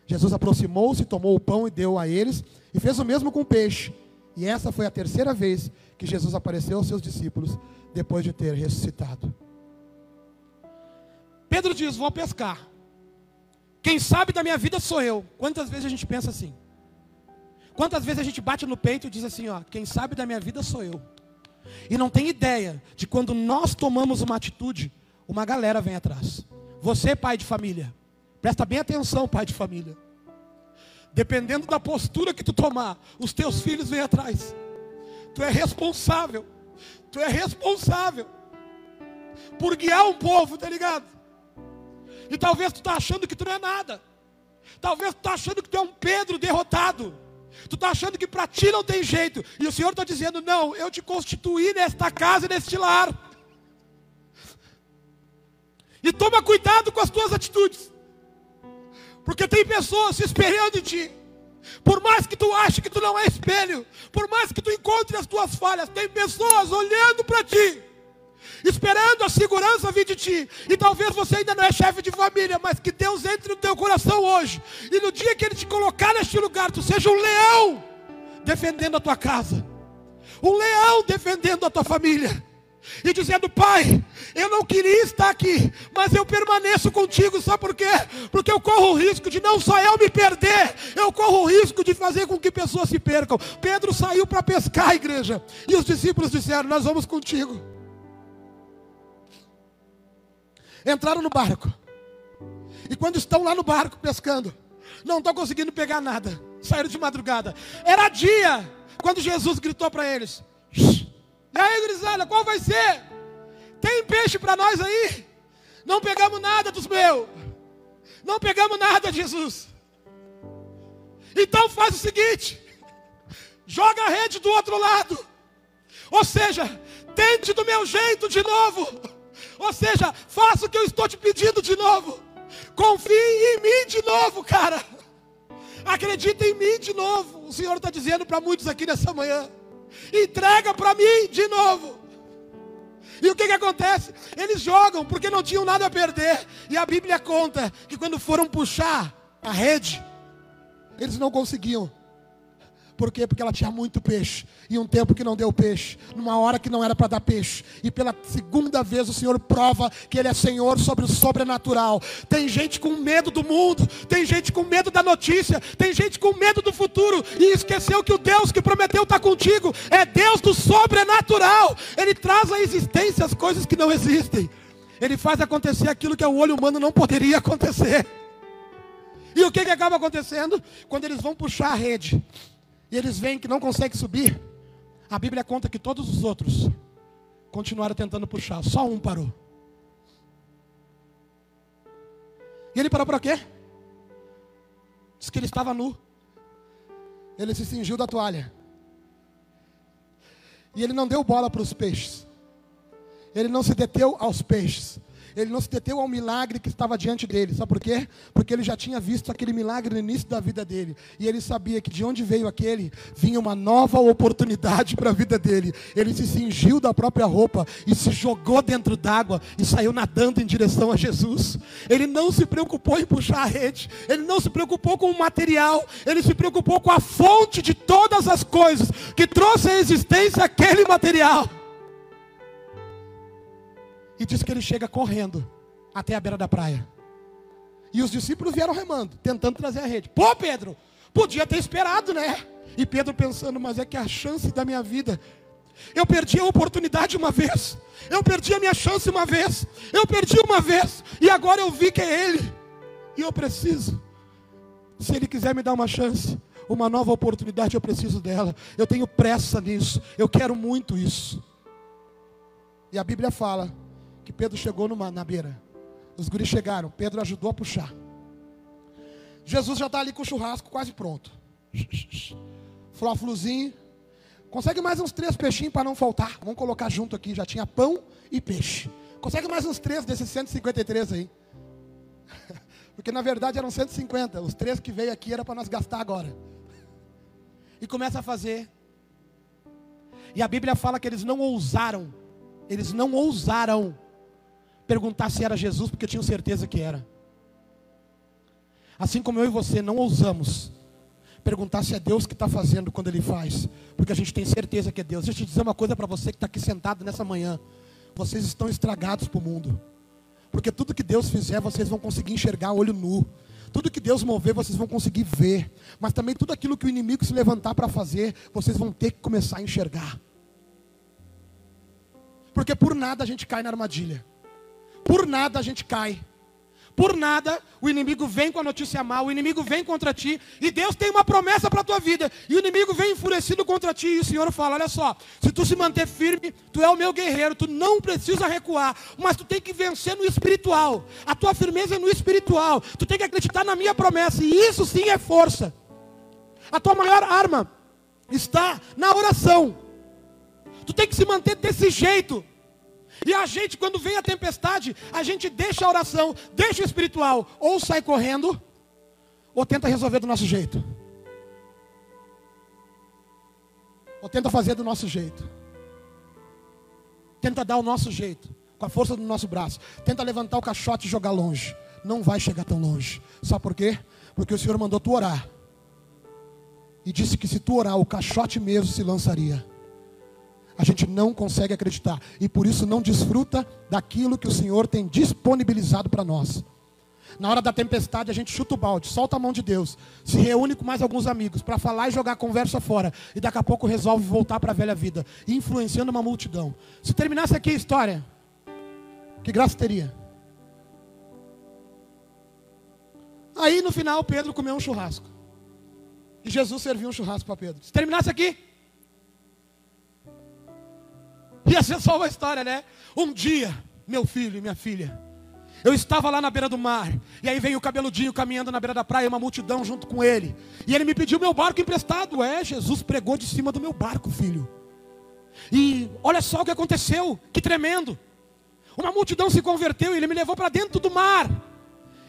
Jesus aproximou-se, tomou o pão e deu a eles, e fez o mesmo com o peixe. E essa foi a terceira vez que Jesus apareceu aos seus discípulos, depois de ter ressuscitado. Pedro diz: Vou pescar. Quem sabe da minha vida sou eu. Quantas vezes a gente pensa assim? Quantas vezes a gente bate no peito e diz assim: Ó, quem sabe da minha vida sou eu. E não tem ideia de quando nós tomamos uma atitude, uma galera vem atrás. Você, pai de família, presta bem atenção, pai de família. Dependendo da postura que tu tomar, os teus filhos vêm atrás. Tu é responsável. Tu é responsável por guiar um povo, tá ligado? E talvez tu tá achando que tu não é nada. Talvez tu tá achando que tu é um Pedro derrotado. Tu tá achando que para ti não tem jeito. E o Senhor está dizendo: Não, eu te constituí nesta casa e neste lar. E toma cuidado com as tuas atitudes. Porque tem pessoas se espelhando em ti. Por mais que tu ache que tu não é espelho, por mais que tu encontre as tuas falhas, tem pessoas olhando para ti, esperando a segurança vir de ti. E talvez você ainda não é chefe de família, mas que Deus entre no teu coração hoje. E no dia que Ele te colocar neste lugar, tu seja um leão defendendo a tua casa, um leão defendendo a tua família e dizendo: Pai, eu não queria estar aqui, mas eu permaneço contigo, sabe por quê? Porque eu corro o risco de não só eu me perder, eu corro o risco de fazer com que pessoas se percam. Pedro saiu para pescar igreja, e os discípulos disseram: Nós vamos contigo. Entraram no barco, e quando estão lá no barco pescando, não estão conseguindo pegar nada, saíram de madrugada. Era dia, quando Jesus gritou para eles: e aí, gurizada, qual vai ser? Tem peixe para nós aí? Não pegamos nada dos meus. Não pegamos nada, Jesus. Então faz o seguinte: joga a rede do outro lado. Ou seja, tente do meu jeito de novo. Ou seja, faça o que eu estou te pedindo de novo. Confie em mim de novo, cara. Acredita em mim de novo. O Senhor está dizendo para muitos aqui nessa manhã entrega para mim de novo. E o que, que acontece? Eles jogam porque não tinham nada a perder. E a Bíblia conta que quando foram puxar a rede, eles não conseguiam. Por quê? Porque ela tinha muito peixe. E um tempo que não deu peixe. Numa hora que não era para dar peixe. E pela segunda vez o Senhor prova que Ele é Senhor sobre o sobrenatural. Tem gente com medo do mundo. Tem gente com medo da notícia. Tem gente com medo do futuro. E esqueceu que o Deus que prometeu estar contigo é Deus do sobrenatural. Ele traz à existência as coisas que não existem. Ele faz acontecer aquilo que o olho humano não poderia acontecer. E o que, que acaba acontecendo? Quando eles vão puxar a rede e eles veem que não conseguem subir, a Bíblia conta que todos os outros continuaram tentando puxar, só um parou. E ele parou para quê? Diz que ele estava nu. Ele se cingiu da toalha. E ele não deu bola para os peixes. Ele não se deteu aos peixes ele não se deteu ao milagre que estava diante dele. Sabe por quê? Porque ele já tinha visto aquele milagre no início da vida dele. E ele sabia que de onde veio aquele, vinha uma nova oportunidade para a vida dele. Ele se cingiu da própria roupa e se jogou dentro d'água e saiu nadando em direção a Jesus. Ele não se preocupou em puxar a rede, ele não se preocupou com o material, ele se preocupou com a fonte de todas as coisas que trouxe à existência aquele material. E diz que ele chega correndo até a beira da praia. E os discípulos vieram remando, tentando trazer a rede. Pô, Pedro, podia ter esperado, né? E Pedro pensando, mas é que a chance da minha vida. Eu perdi a oportunidade uma vez. Eu perdi a minha chance uma vez. Eu perdi uma vez. E agora eu vi que é Ele. E eu preciso. Se Ele quiser me dar uma chance, uma nova oportunidade, eu preciso dela. Eu tenho pressa nisso. Eu quero muito isso. E a Bíblia fala que Pedro chegou numa, na beira. Os guris chegaram. Pedro ajudou a puxar. Jesus já está ali com o churrasco quase pronto. Flófluzinho. Consegue mais uns três peixinhos para não faltar. Vamos colocar junto aqui. Já tinha pão e peixe. Consegue mais uns três desses 153 aí. Porque na verdade eram 150. Os três que veio aqui era para nós gastar agora. E começa a fazer. E a Bíblia fala que eles não ousaram. Eles não ousaram perguntar se era Jesus, porque tinham certeza que era. Assim como eu e você não ousamos perguntar se é Deus que está fazendo quando Ele faz, porque a gente tem certeza que é Deus. Deixa eu te dizer uma coisa para você que está aqui sentado nessa manhã: vocês estão estragados para o mundo, porque tudo que Deus fizer, vocês vão conseguir enxergar olho nu. Tudo que Deus mover, vocês vão conseguir ver. Mas também tudo aquilo que o inimigo se levantar para fazer, vocês vão ter que começar a enxergar. Porque por nada a gente cai na armadilha. Por nada a gente cai. Por nada o inimigo vem com a notícia mal, o inimigo vem contra ti, e Deus tem uma promessa para a tua vida, e o inimigo vem enfurecido contra ti, e o Senhor fala: Olha só, se tu se manter firme, tu é o meu guerreiro, tu não precisa recuar, mas tu tem que vencer no espiritual, a tua firmeza é no espiritual, tu tem que acreditar na minha promessa, e isso sim é força. A tua maior arma está na oração, tu tem que se manter desse jeito. E a gente, quando vem a tempestade, a gente deixa a oração, deixa o espiritual, ou sai correndo, ou tenta resolver do nosso jeito. Ou tenta fazer do nosso jeito. Tenta dar o nosso jeito, com a força do nosso braço. Tenta levantar o caixote e jogar longe. Não vai chegar tão longe. Sabe por quê? Porque o Senhor mandou tu orar. E disse que se tu orar, o caixote mesmo se lançaria a gente não consegue acreditar e por isso não desfruta daquilo que o Senhor tem disponibilizado para nós. Na hora da tempestade, a gente chuta o balde, solta a mão de Deus, se reúne com mais alguns amigos para falar e jogar a conversa fora, e daqui a pouco resolve voltar para a velha vida, influenciando uma multidão. Se terminasse aqui a história, que graça teria? Aí no final, Pedro comeu um churrasco, e Jesus serviu um churrasco para Pedro. Se terminasse aqui, Ia ser só uma história, né? Um dia, meu filho e minha filha, eu estava lá na beira do mar, e aí veio o cabeludinho caminhando na beira da praia, uma multidão junto com ele. E ele me pediu meu barco emprestado. É, Jesus pregou de cima do meu barco, filho. E olha só o que aconteceu, que tremendo. Uma multidão se converteu e ele me levou para dentro do mar.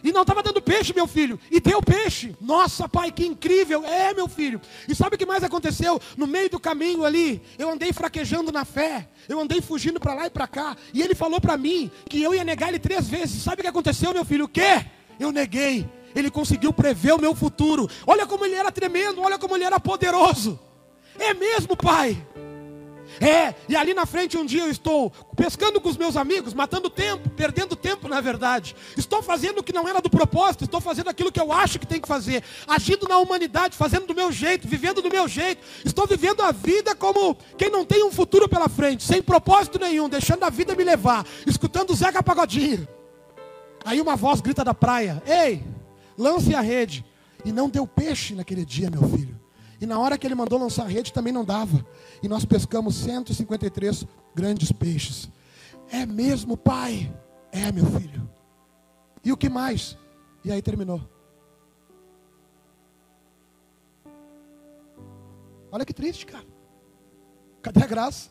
E não estava dando peixe, meu filho. E deu peixe. Nossa, pai, que incrível. É, meu filho. E sabe o que mais aconteceu? No meio do caminho ali, eu andei fraquejando na fé. Eu andei fugindo para lá e para cá. E ele falou para mim que eu ia negar ele três vezes. Sabe o que aconteceu, meu filho? O quê? Eu neguei. Ele conseguiu prever o meu futuro. Olha como ele era tremendo. Olha como ele era poderoso. É mesmo, pai. É, e ali na frente um dia eu estou pescando com os meus amigos, matando tempo, perdendo tempo na verdade. Estou fazendo o que não era do propósito, estou fazendo aquilo que eu acho que tem que fazer, agindo na humanidade, fazendo do meu jeito, vivendo do meu jeito. Estou vivendo a vida como quem não tem um futuro pela frente, sem propósito nenhum, deixando a vida me levar, escutando o Zeca Pagodinho. Aí uma voz grita da praia: Ei, lance a rede. E não deu peixe naquele dia, meu filho. E na hora que ele mandou lançar a rede também não dava. E nós pescamos 153 grandes peixes. É mesmo, pai? É, meu filho. E o que mais? E aí terminou. Olha que triste, cara. Cadê a graça?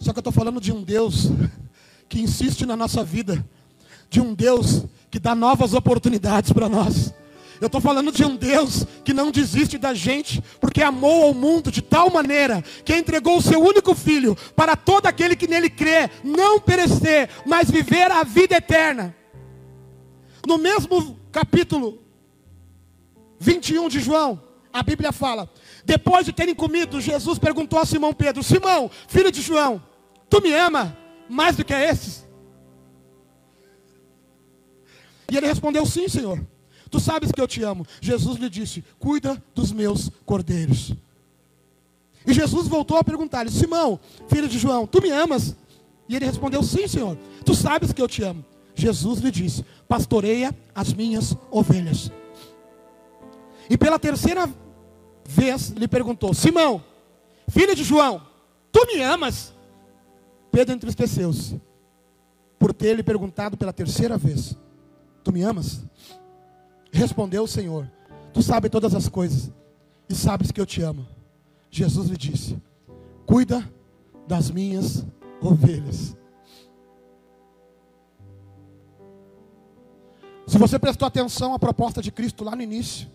Só que eu estou falando de um Deus que insiste na nossa vida, de um Deus que dá novas oportunidades para nós. Eu estou falando de um Deus que não desiste da gente, porque amou ao mundo de tal maneira que entregou o seu único filho para todo aquele que nele crê, não perecer, mas viver a vida eterna. No mesmo capítulo 21 de João, a Bíblia fala: depois de terem comido, Jesus perguntou a Simão Pedro: Simão, filho de João, tu me ama mais do que a esses? E ele respondeu: Sim, Senhor. Tu sabes que eu te amo. Jesus lhe disse: Cuida dos meus cordeiros. E Jesus voltou a perguntar-lhe: Simão, filho de João, tu me amas? E ele respondeu: Sim, Senhor. Tu sabes que eu te amo. Jesus lhe disse: Pastoreia as minhas ovelhas. E pela terceira vez lhe perguntou: Simão, filho de João, tu me amas? Pedro entristeceu-se por ter lhe perguntado pela terceira vez: Tu me amas? Respondeu o Senhor: Tu sabes todas as coisas e sabes que eu te amo. Jesus lhe disse: Cuida das minhas ovelhas. Se você prestou atenção à proposta de Cristo lá no início,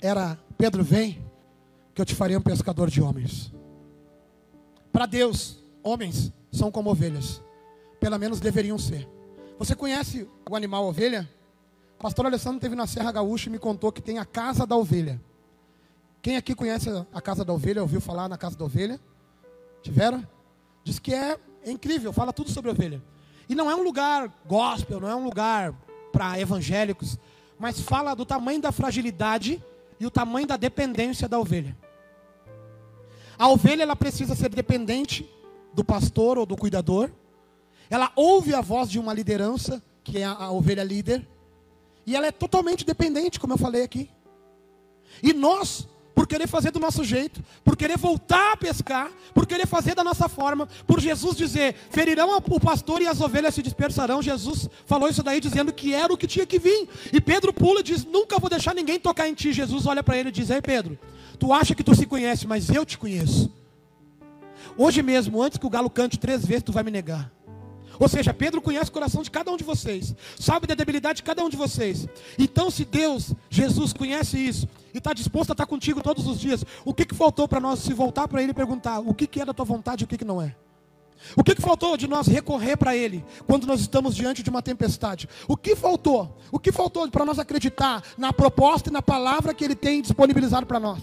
era: Pedro, vem, que eu te farei um pescador de homens. Para Deus, homens são como ovelhas, pelo menos deveriam ser. Você conhece o animal ovelha? Pastor Alessandro teve na Serra Gaúcha e me contou que tem a casa da ovelha. Quem aqui conhece a casa da ovelha? Ouviu falar na casa da ovelha? Tiveram? Diz que é, é incrível, fala tudo sobre ovelha. E não é um lugar gospel, não é um lugar para evangélicos, mas fala do tamanho da fragilidade e o tamanho da dependência da ovelha. A ovelha ela precisa ser dependente do pastor ou do cuidador. Ela ouve a voz de uma liderança, que é a, a ovelha líder, e ela é totalmente dependente, como eu falei aqui. E nós por querer fazer do nosso jeito, por querer voltar a pescar, por querer fazer da nossa forma, por Jesus dizer: ferirão o pastor e as ovelhas se dispersarão. Jesus falou isso daí dizendo que era o que tinha que vir. E Pedro pula e diz: Nunca vou deixar ninguém tocar em ti. Jesus olha para ele e diz: Ei Pedro, tu acha que tu se conhece, mas eu te conheço. Hoje mesmo, antes que o galo cante três vezes, tu vai me negar. Ou seja, Pedro conhece o coração de cada um de vocês, sabe da debilidade de cada um de vocês. Então, se Deus, Jesus, conhece isso e está disposto a estar contigo todos os dias, o que, que faltou para nós se voltar para Ele e perguntar o que, que é da tua vontade e o que, que não é? O que, que faltou de nós recorrer para Ele quando nós estamos diante de uma tempestade? O que faltou? O que faltou para nós acreditar na proposta e na palavra que Ele tem disponibilizado para nós?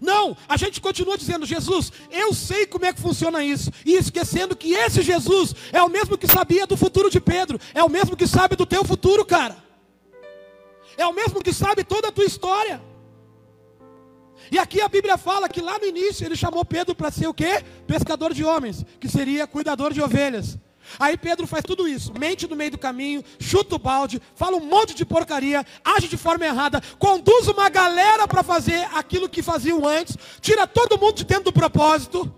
Não, a gente continua dizendo, Jesus, eu sei como é que funciona isso, e esquecendo que esse Jesus é o mesmo que sabia do futuro de Pedro, é o mesmo que sabe do teu futuro, cara, é o mesmo que sabe toda a tua história. E aqui a Bíblia fala que lá no início ele chamou Pedro para ser o quê? Pescador de homens, que seria cuidador de ovelhas. Aí Pedro faz tudo isso, mente no meio do caminho, chuta o balde, fala um monte de porcaria, age de forma errada, conduz uma galera para fazer aquilo que faziam antes, tira todo mundo de dentro do propósito.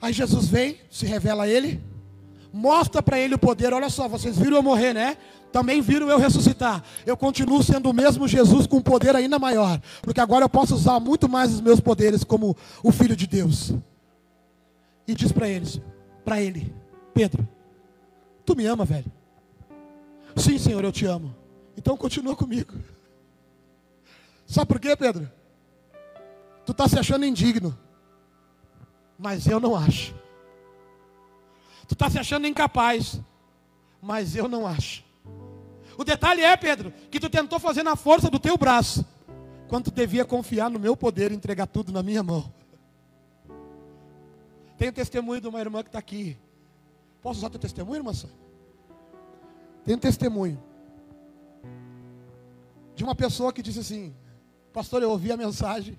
Aí Jesus vem, se revela a ele, mostra para ele o poder. Olha só, vocês viram eu morrer, né? Também viram eu ressuscitar. Eu continuo sendo o mesmo Jesus com poder ainda maior, porque agora eu posso usar muito mais os meus poderes como o filho de Deus. E diz para eles: para ele: Pedro, tu me ama, velho? Sim, Senhor, eu te amo. Então continua comigo. Sabe por quê, Pedro? Tu está se achando indigno, mas eu não acho. Tu está se achando incapaz, mas eu não acho. O detalhe é, Pedro, que tu tentou fazer na força do teu braço, quando tu devia confiar no meu poder e entregar tudo na minha mão. Tem o testemunho de uma irmã que está aqui. Posso usar teu testemunho, irmã? Tem um testemunho de uma pessoa que disse assim: Pastor, eu ouvi a mensagem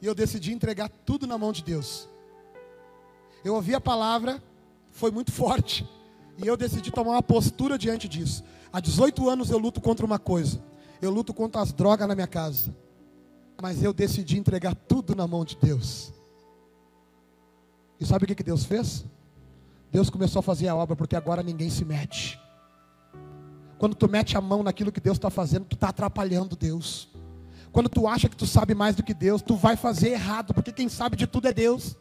e eu decidi entregar tudo na mão de Deus. Eu ouvi a palavra, foi muito forte, e eu decidi tomar uma postura diante disso. Há 18 anos eu luto contra uma coisa: eu luto contra as drogas na minha casa. Mas eu decidi entregar tudo na mão de Deus. E sabe o que, que Deus fez? Deus começou a fazer a obra porque agora ninguém se mete. Quando tu mete a mão naquilo que Deus está fazendo, tu está atrapalhando Deus. Quando tu acha que tu sabe mais do que Deus, tu vai fazer errado, porque quem sabe de tudo é Deus.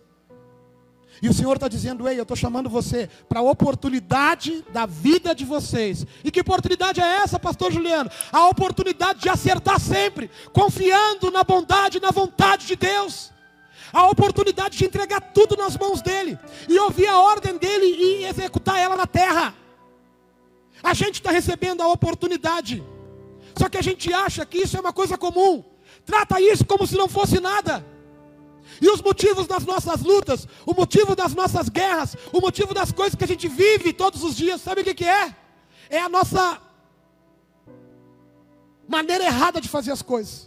E o Senhor está dizendo, ei, eu estou chamando você para a oportunidade da vida de vocês. E que oportunidade é essa, pastor Juliano? A oportunidade de acertar sempre, confiando na bondade na vontade de Deus a oportunidade de entregar tudo nas mãos dele e ouvir a ordem dele e executar ela na terra. A gente está recebendo a oportunidade, só que a gente acha que isso é uma coisa comum, trata isso como se não fosse nada. E os motivos das nossas lutas, o motivo das nossas guerras, o motivo das coisas que a gente vive todos os dias, sabe o que, que é? É a nossa maneira errada de fazer as coisas,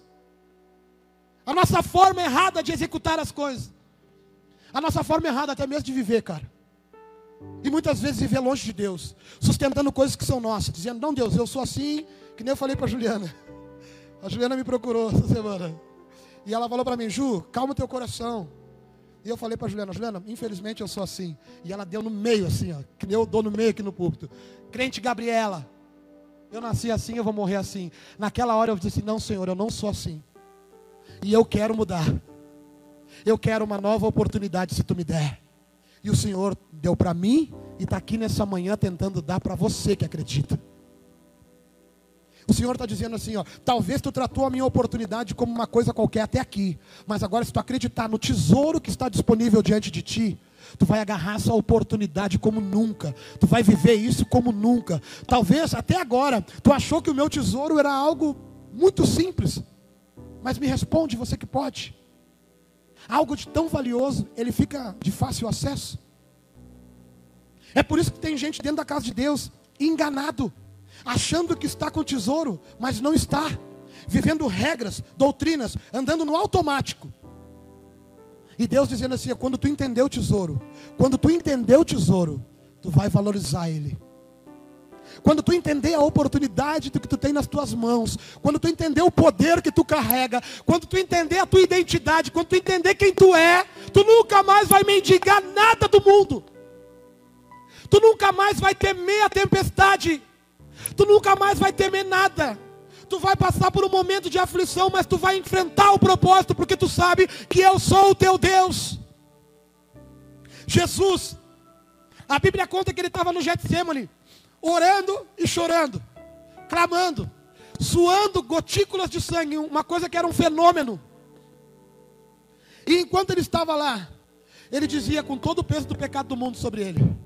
a nossa forma errada de executar as coisas, a nossa forma errada até mesmo de viver, cara. E muitas vezes viver longe de Deus, sustentando coisas que são nossas, dizendo: Não, Deus, eu sou assim, que nem eu falei para Juliana. A Juliana me procurou essa semana. E ela falou para mim: Ju, calma teu coração. E eu falei para Juliana: Juliana, infelizmente eu sou assim. E ela deu no meio, assim, ó, que nem eu dou no meio aqui no púlpito. Crente Gabriela, eu nasci assim, eu vou morrer assim. Naquela hora eu disse: Não, Senhor, eu não sou assim. E eu quero mudar. Eu quero uma nova oportunidade se tu me der. E o Senhor deu para mim e está aqui nessa manhã tentando dar para você que acredita. O Senhor está dizendo assim, ó, talvez tu tratou a minha oportunidade como uma coisa qualquer até aqui, mas agora se tu acreditar no tesouro que está disponível diante de ti, tu vai agarrar essa oportunidade como nunca, tu vai viver isso como nunca. Talvez até agora tu achou que o meu tesouro era algo muito simples, mas me responde, você que pode. Algo de tão valioso, ele fica de fácil acesso. É por isso que tem gente dentro da casa de Deus enganado, achando que está com tesouro, mas não está. Vivendo regras, doutrinas, andando no automático. E Deus dizendo assim: quando tu entender o tesouro, quando tu entender o tesouro, tu vai valorizar ele. Quando tu entender a oportunidade que tu tem nas tuas mãos, quando tu entender o poder que tu carrega, quando tu entender a tua identidade, quando tu entender quem tu é, tu nunca mais vai mendigar nada do mundo. Tu nunca mais vai temer a tempestade. Tu nunca mais vai temer nada. Tu vai passar por um momento de aflição, mas tu vai enfrentar o propósito, porque tu sabe que eu sou o teu Deus. Jesus, a Bíblia conta que ele estava no Getsemane, orando e chorando, clamando, suando gotículas de sangue, uma coisa que era um fenômeno. E enquanto ele estava lá, ele dizia com todo o peso do pecado do mundo sobre ele: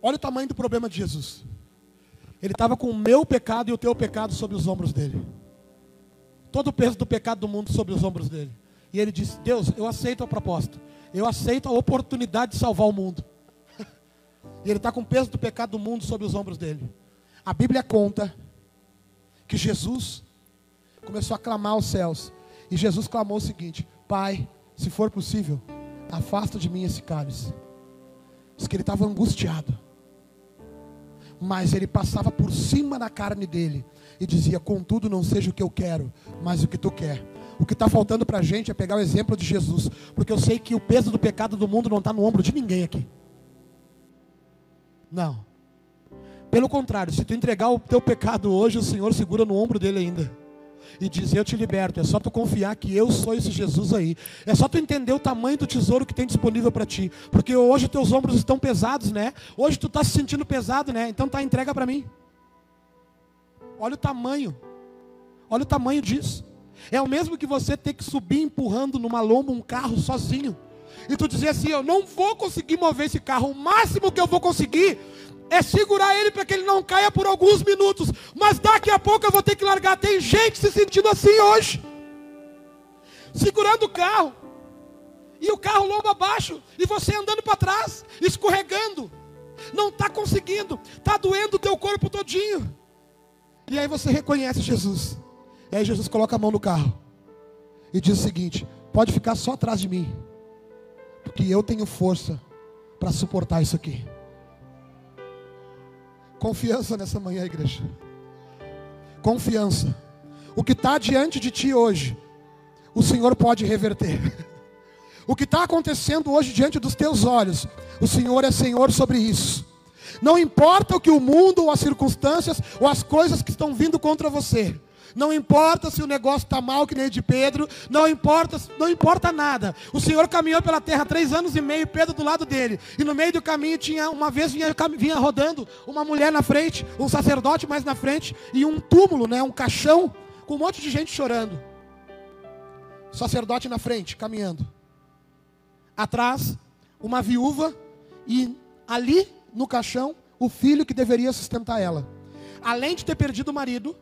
Olha o tamanho do problema de Jesus. Ele estava com o meu pecado e o teu pecado sobre os ombros dele. Todo o peso do pecado do mundo sobre os ombros dele. E ele disse: Deus, eu aceito a proposta. Eu aceito a oportunidade de salvar o mundo. Ele está com o peso do pecado do mundo sobre os ombros dele. A Bíblia conta que Jesus começou a clamar aos céus. E Jesus clamou o seguinte: Pai, se for possível, afasta de mim esse cálice. Diz que ele estava angustiado mas ele passava por cima da carne dele e dizia: Contudo, não seja o que eu quero, mas o que tu quer. O que está faltando para a gente é pegar o exemplo de Jesus, porque eu sei que o peso do pecado do mundo não está no ombro de ninguém aqui. Não. Pelo contrário, se tu entregar o teu pecado hoje, o Senhor segura no ombro dele ainda e diz: Eu te liberto. É só tu confiar que eu sou esse Jesus aí. É só tu entender o tamanho do tesouro que tem disponível para ti. Porque hoje teus ombros estão pesados, né? Hoje tu está se sentindo pesado, né? Então tá entrega para mim. Olha o tamanho. Olha o tamanho disso. É o mesmo que você ter que subir empurrando numa lomba um carro sozinho. E tu dizer assim: Eu não vou conseguir mover esse carro. O máximo que eu vou conseguir é segurar ele para que ele não caia por alguns minutos. Mas daqui a pouco eu vou ter que largar. Tem gente se sentindo assim hoje. Segurando o carro. E o carro lomba abaixo. E você andando para trás, escorregando. Não está conseguindo. Está doendo o teu corpo todinho. E aí você reconhece Jesus. E aí Jesus coloca a mão no carro. E diz o seguinte: pode ficar só atrás de mim. Porque eu tenho força para suportar isso aqui. Confiança nessa manhã, igreja. Confiança. O que está diante de ti hoje, o Senhor pode reverter. O que está acontecendo hoje diante dos teus olhos, o Senhor é Senhor sobre isso. Não importa o que o mundo, ou as circunstâncias, ou as coisas que estão vindo contra você. Não importa se o negócio está mal, que nem de Pedro. Não importa, não importa nada. O Senhor caminhou pela terra três anos e meio, Pedro do lado dele. E no meio do caminho tinha, uma vez vinha, vinha rodando uma mulher na frente, um sacerdote mais na frente, e um túmulo, né, um caixão, com um monte de gente chorando. Sacerdote na frente, caminhando. Atrás, uma viúva, e ali no caixão, o filho que deveria sustentar ela. Além de ter perdido o marido,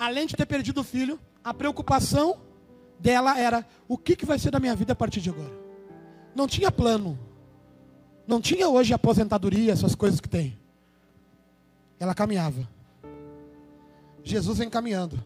além de ter perdido o filho, a preocupação dela era: o que, que vai ser da minha vida a partir de agora? Não tinha plano. Não tinha hoje aposentadoria, essas coisas que tem. Ela caminhava. Jesus vem caminhando.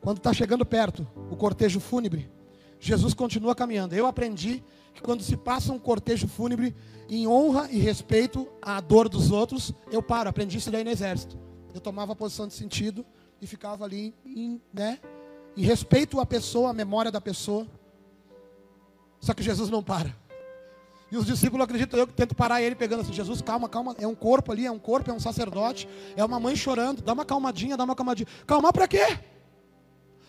Quando está chegando perto, o cortejo fúnebre, Jesus continua caminhando. Eu aprendi que quando se passa um cortejo fúnebre, em honra e respeito à dor dos outros, eu paro. Aprendi isso daí no exército. Eu tomava a posição de sentido e ficava ali em, né, em respeito à pessoa, à memória da pessoa. Só que Jesus não para. E os discípulos acreditam, eu que tento parar ele pegando assim, Jesus, calma, calma, é um corpo ali, é um corpo, é um sacerdote, é uma mãe chorando, dá uma calmadinha, dá uma calmadinha. Calmar para quê?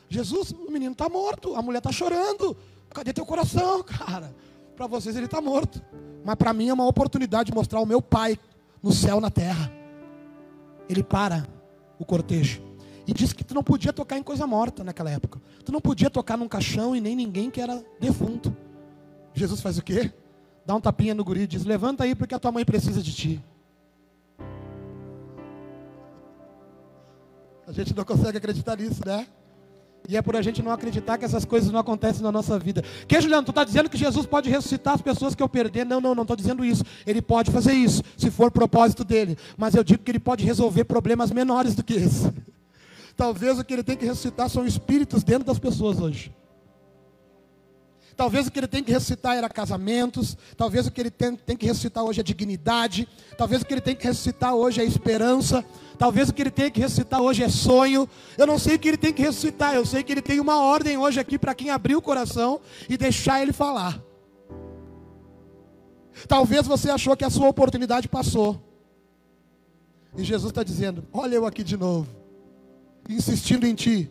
Jesus, o menino está morto, a mulher está chorando. Cadê teu coração, cara? Para vocês ele está morto. Mas para mim é uma oportunidade de mostrar o meu pai no céu, na terra. Ele para o cortejo. E disse que tu não podia tocar em coisa morta naquela época. Tu não podia tocar num caixão e nem ninguém que era defunto. Jesus faz o quê? Dá um tapinha no guri e diz: Levanta aí porque a tua mãe precisa de ti. A gente não consegue acreditar nisso, né? E é por a gente não acreditar que essas coisas não acontecem na nossa vida. Que, Juliano, tu está dizendo que Jesus pode ressuscitar as pessoas que eu perder? Não, não, não estou dizendo isso. Ele pode fazer isso, se for propósito dele. Mas eu digo que ele pode resolver problemas menores do que esse. Talvez o que ele tem que ressuscitar são espíritos dentro das pessoas hoje. Talvez o que ele tem que ressuscitar era casamentos. Talvez o que ele tem, tem que ressuscitar hoje é dignidade. Talvez o que ele tem que ressuscitar hoje é esperança. Talvez o que ele tem que ressuscitar hoje é sonho. Eu não sei o que ele tem que ressuscitar. Eu sei que ele tem uma ordem hoje aqui para quem abrir o coração e deixar ele falar. Talvez você achou que a sua oportunidade passou. E Jesus está dizendo: Olha eu aqui de novo, insistindo em ti,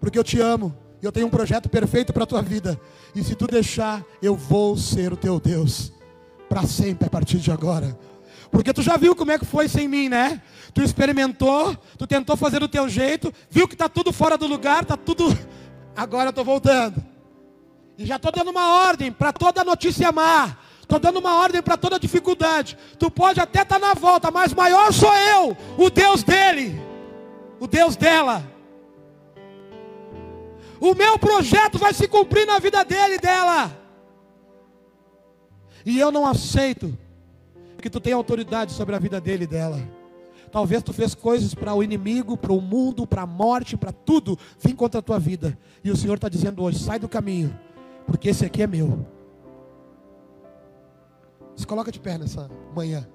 porque eu te amo eu tenho um projeto perfeito para a tua vida. E se tu deixar, eu vou ser o teu Deus. Para sempre a partir de agora. Porque tu já viu como é que foi sem mim, né? Tu experimentou, tu tentou fazer do teu jeito, viu que está tudo fora do lugar, está tudo. Agora eu estou voltando. E já estou dando uma ordem para toda notícia má. Estou dando uma ordem para toda dificuldade. Tu pode até estar tá na volta, mas maior sou eu, o Deus dele, o Deus dela. O meu projeto vai se cumprir na vida dele e dela. E eu não aceito que tu tenha autoridade sobre a vida dele e dela. Talvez tu fez coisas para o inimigo, para o mundo, para a morte, para tudo, vim contra a tua vida. E o Senhor está dizendo hoje: sai do caminho, porque esse aqui é meu. Se coloca de pé nessa manhã.